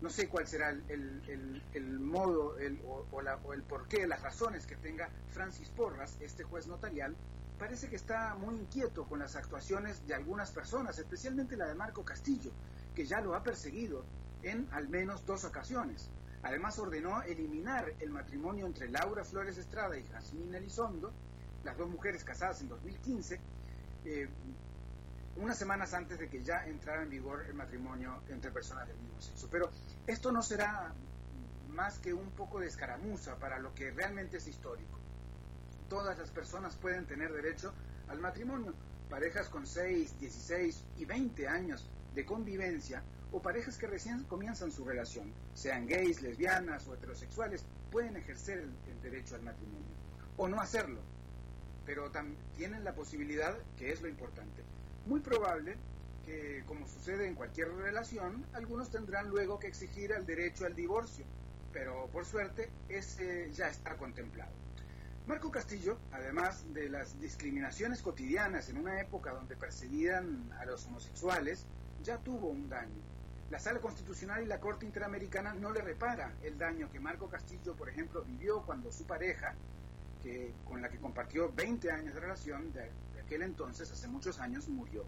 No sé cuál será el, modo o, o el porqué, las razones que tenga Francis Porras, este juez notarial, parece que está muy inquieto con las actuaciones de algunas personas, especialmente la de Marco Castillo, que ya lo ha perseguido en al menos dos ocasiones. Además ordenó eliminar el matrimonio entre Laura Flores Estrada y Jasmine Elizondo, las dos mujeres casadas en 2015, eh, unas semanas antes de que ya entrara en vigor el matrimonio entre personas del mismo sexo. Pero esto no será más que un poco de escaramuza para lo que realmente es histórico todas las personas pueden tener derecho al matrimonio. Parejas con 6, 16 y 20 años de convivencia o parejas que recién comienzan su relación, sean gays, lesbianas o heterosexuales, pueden ejercer el, derecho al matrimonio o no hacerlo, pero tienen la posibilidad, que es lo importante. Muy probable que, como sucede en cualquier relación, algunos tendrán luego que exigir el derecho al divorcio, pero por suerte ese ya está contemplado. Marco Castillo, además de las discriminaciones cotidianas en una época donde perseguían a los homosexuales, ya tuvo un daño. La Sala Constitucional y la Corte Interamericana no le repara el daño que Marco Castillo, por ejemplo, vivió cuando su pareja, con la que compartió 20 años de relación, de, aquel entonces, hace muchos años, murió.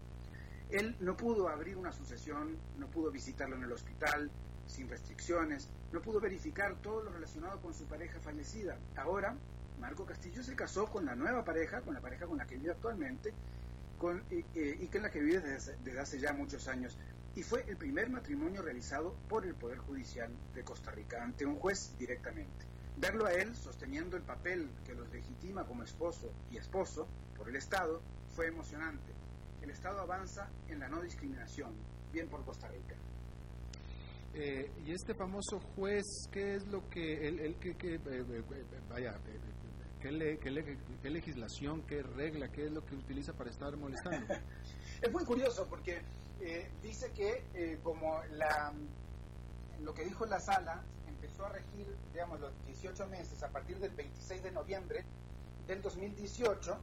Él no pudo abrir una sucesión, no pudo visitarlo en el hospital sin restricciones, no pudo verificar todo lo relacionado con su pareja fallecida. Ahora, Marco Castillo se casó con la nueva pareja, con la pareja con la que vive actualmente, con, y, y que es la que vive desde, desde hace ya muchos años. Y fue el primer matrimonio realizado por el Poder Judicial de Costa Rica, ante un juez directamente. Verlo a él sosteniendo el papel que los legitima como esposo y esposo por el Estado fue emocionante. El Estado avanza en la no discriminación, bien por Costa Rica. Eh, y este famoso juez, ¿qué es lo que él, él que, que, eh, eh, vaya, ¿qué, le, qué, le, qué, legislación, qué regla, qué es lo que utiliza para estar molestando? es muy curioso porque eh, dice que eh, como la, lo que dijo la sala empezó a regir, digamos, los 18 meses a partir del 26 de noviembre del 2018,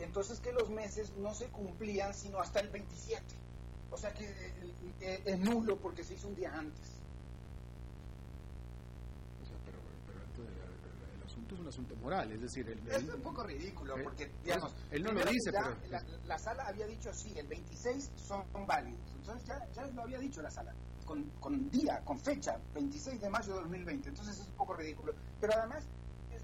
entonces que los meses no se cumplían sino hasta el 27. O sea que eh, es nulo porque se hizo un día antes. Asunto es un asunto moral, es decir... El, es un poco ridículo el, porque, digamos... Él no lo dice, ya, pero... La, la, sala había dicho, sí, el 26 son válidos. Entonces ya, ya lo había dicho la sala. Con, con, día, con fecha, 26 de mayo de 2020. Entonces es un poco ridículo. Pero además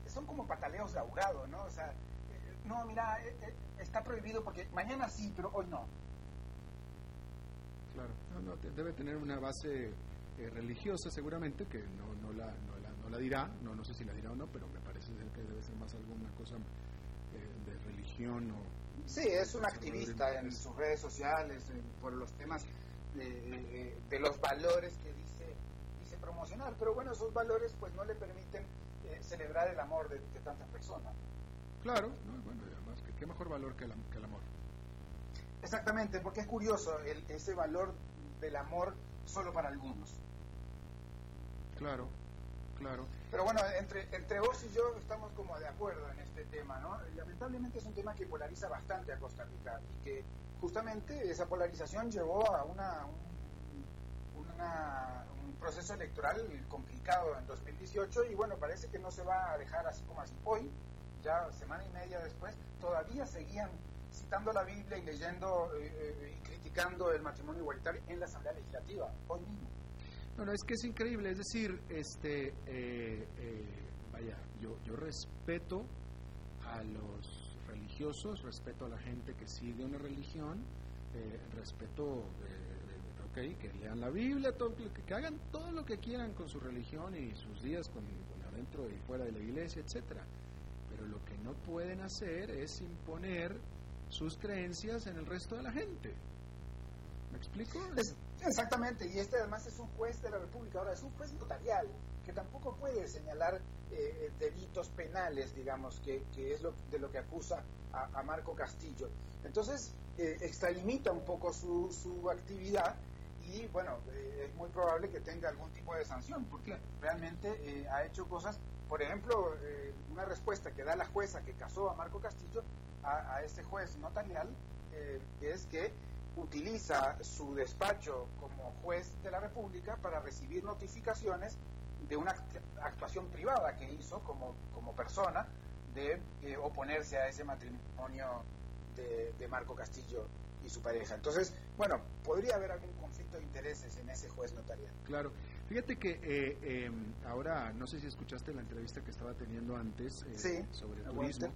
son como pataleos de abogado, ¿no? O sea, eh, no, mira, eh, eh, está prohibido porque mañana sí, pero hoy no. Claro, no, no, debe tener una base eh, religiosa seguramente, que no, no, la, no, la, no la dirá, no, no sé si la dirá o no, pero me parece que debe ser más alguna cosa eh, de religión o... Sí, es un activista en sus redes sociales eh, por los temas de, de, los valores que dice, dice promocionar, pero bueno, esos valores pues no le permiten eh, celebrar el amor de, de tantas personas. Claro, no, bueno, además, ¿qué, qué mejor valor que, la, que el amor? Exactamente, porque es curioso el, ese valor del amor solo para algunos. Claro, claro. Pero bueno, entre, entre vos y yo estamos como de acuerdo en este tema, ¿no? Lamentablemente es un tema que polariza bastante a Costa Rica y que justamente esa polarización llevó a una, un, una, un proceso electoral complicado en 2018 y bueno, parece que no se va a dejar así como así. Hoy, ya semana y media después, todavía seguían citando la Biblia y leyendo eh, y criticando el matrimonio igualitario en la Asamblea Legislativa, hoy mismo. No, es que es increíble, es decir, este, eh, eh, vaya, yo, yo respeto a los religiosos, respeto a la gente que sigue una religión, eh, respeto, ok, que lean la Biblia, todo, que, que, hagan todo lo que quieran con su religión y sus días con, adentro y fuera de la iglesia, etcétera. Pero lo que no pueden hacer es imponer sus creencias en el resto de la gente. ¿Me explico? Exactamente, y este además es un juez de la República, ahora es un juez notarial, que tampoco puede señalar eh, delitos penales, digamos, que, es lo, de lo que acusa a, Marco Castillo. Entonces, eh, extralimita un poco su, su actividad y, bueno, eh, es muy probable que tenga algún tipo de sanción, porque realmente ha hecho cosas, por ejemplo, una respuesta que da la jueza que casó a Marco Castillo a, este juez notarial, eh, es que utiliza su despacho como juez de la República para recibir notificaciones de una actuación privada que hizo como, como persona de eh, oponerse a ese matrimonio de, de, Marco Castillo y su pareja. Entonces, bueno, podría haber algún conflicto de intereses en ese juez notarial. Claro. Fíjate que eh, eh, ahora, no sé si escuchaste la entrevista que estaba teniendo antes sí, sobre el turismo.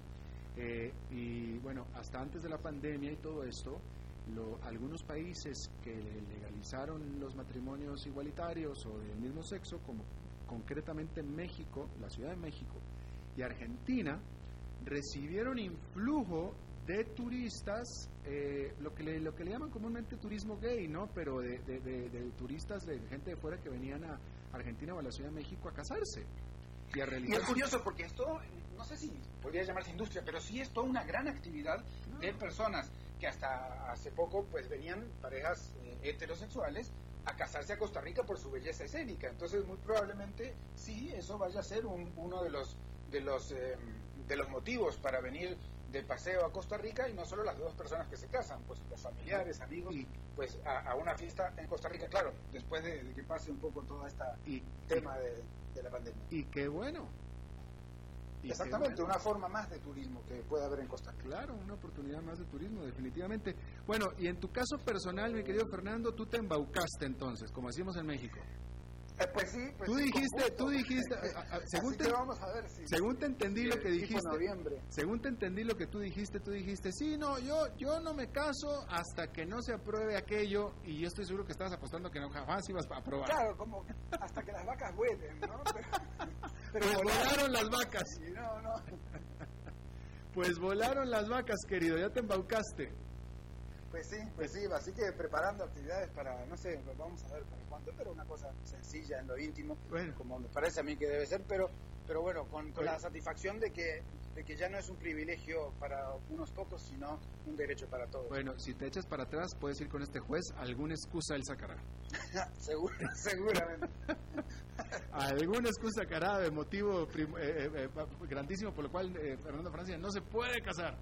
Eh, y bueno, hasta antes de la pandemia y todo esto, lo, algunos países que legalizaron los matrimonios igualitarios o del mismo sexo, como concretamente México, la Ciudad de México y Argentina, recibieron influjo de turistas, eh, lo, que le, lo que le llaman comúnmente turismo gay, ¿no? Pero de, de, de, de, turistas, de gente de fuera que venían a Argentina o a la Ciudad de México a casarse. Y, a realizar... y es curioso porque esto no sé si podría llamarse industria, pero sí es toda una gran actividad de personas que hasta hace poco pues venían parejas eh, heterosexuales a casarse a Costa Rica por su belleza escénica. Entonces muy probablemente sí eso vaya a ser un, uno de los de los eh, de los motivos para venir de paseo a Costa Rica y no solo las dos personas que se casan, pues los familiares, amigos, y, pues a, a, una fiesta en Costa Rica, claro, después de, de que pase un poco todo este tema de, de la pandemia. Y qué bueno, Exactamente, una forma más de turismo que puede haber en Costa Rica. Claro, una oportunidad más de turismo, definitivamente. Bueno, y en tu caso personal, mi querido Fernando, tú te embaucaste entonces, como decimos en México. Eh, pues sí, pues tú dijiste, tú dijiste, según, te, vamos a ver si, según te entendí lo que dijiste, según te entendí lo que tú dijiste, tú dijiste, sí, no, yo, yo no me caso hasta que no se apruebe aquello, y yo estoy seguro que estabas apostando que no jamás ibas a aprobar. Claro, como hasta que las vacas vuelen, ¿no? Pero, pues volaron las vacas. no, no. Pues volaron las vacas, querido, ya te embaucaste. Pues sí, pues sí, así que preparando actividades para, no sé, vamos a ver para cuándo, pero una cosa sencilla en lo íntimo, como me parece a mí que debe ser, pero pero bueno, con, la satisfacción de que, de que ya no es un privilegio para unos pocos, sino un derecho para todos. Bueno, si te echas para atrás, puedes ir con este juez, alguna excusa él sacará. Seguro, seguramente. alguna excusa sacará de motivo eh, eh, eh, grandísimo por lo cual Fernando Francia no se puede casar.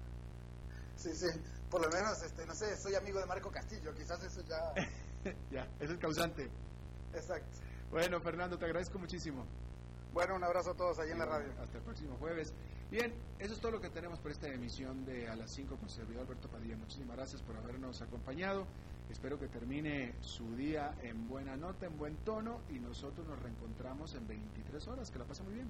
Sí, sí, por lo menos, este, no sé, soy amigo de Marco Castillo, quizás eso ya... ya, es el causante. Exacto. Bueno, Fernando, te agradezco muchísimo. Bueno, un abrazo a todos ahí en la radio. Hasta el próximo jueves. Bien, eso es todo lo que tenemos por esta emisión de A las 5 con servidor Alberto Padilla. Muchísimas gracias por habernos acompañado. Espero que termine su día en buena nota, en buen tono y nosotros nos reencontramos en 23 horas. Que la pase muy bien.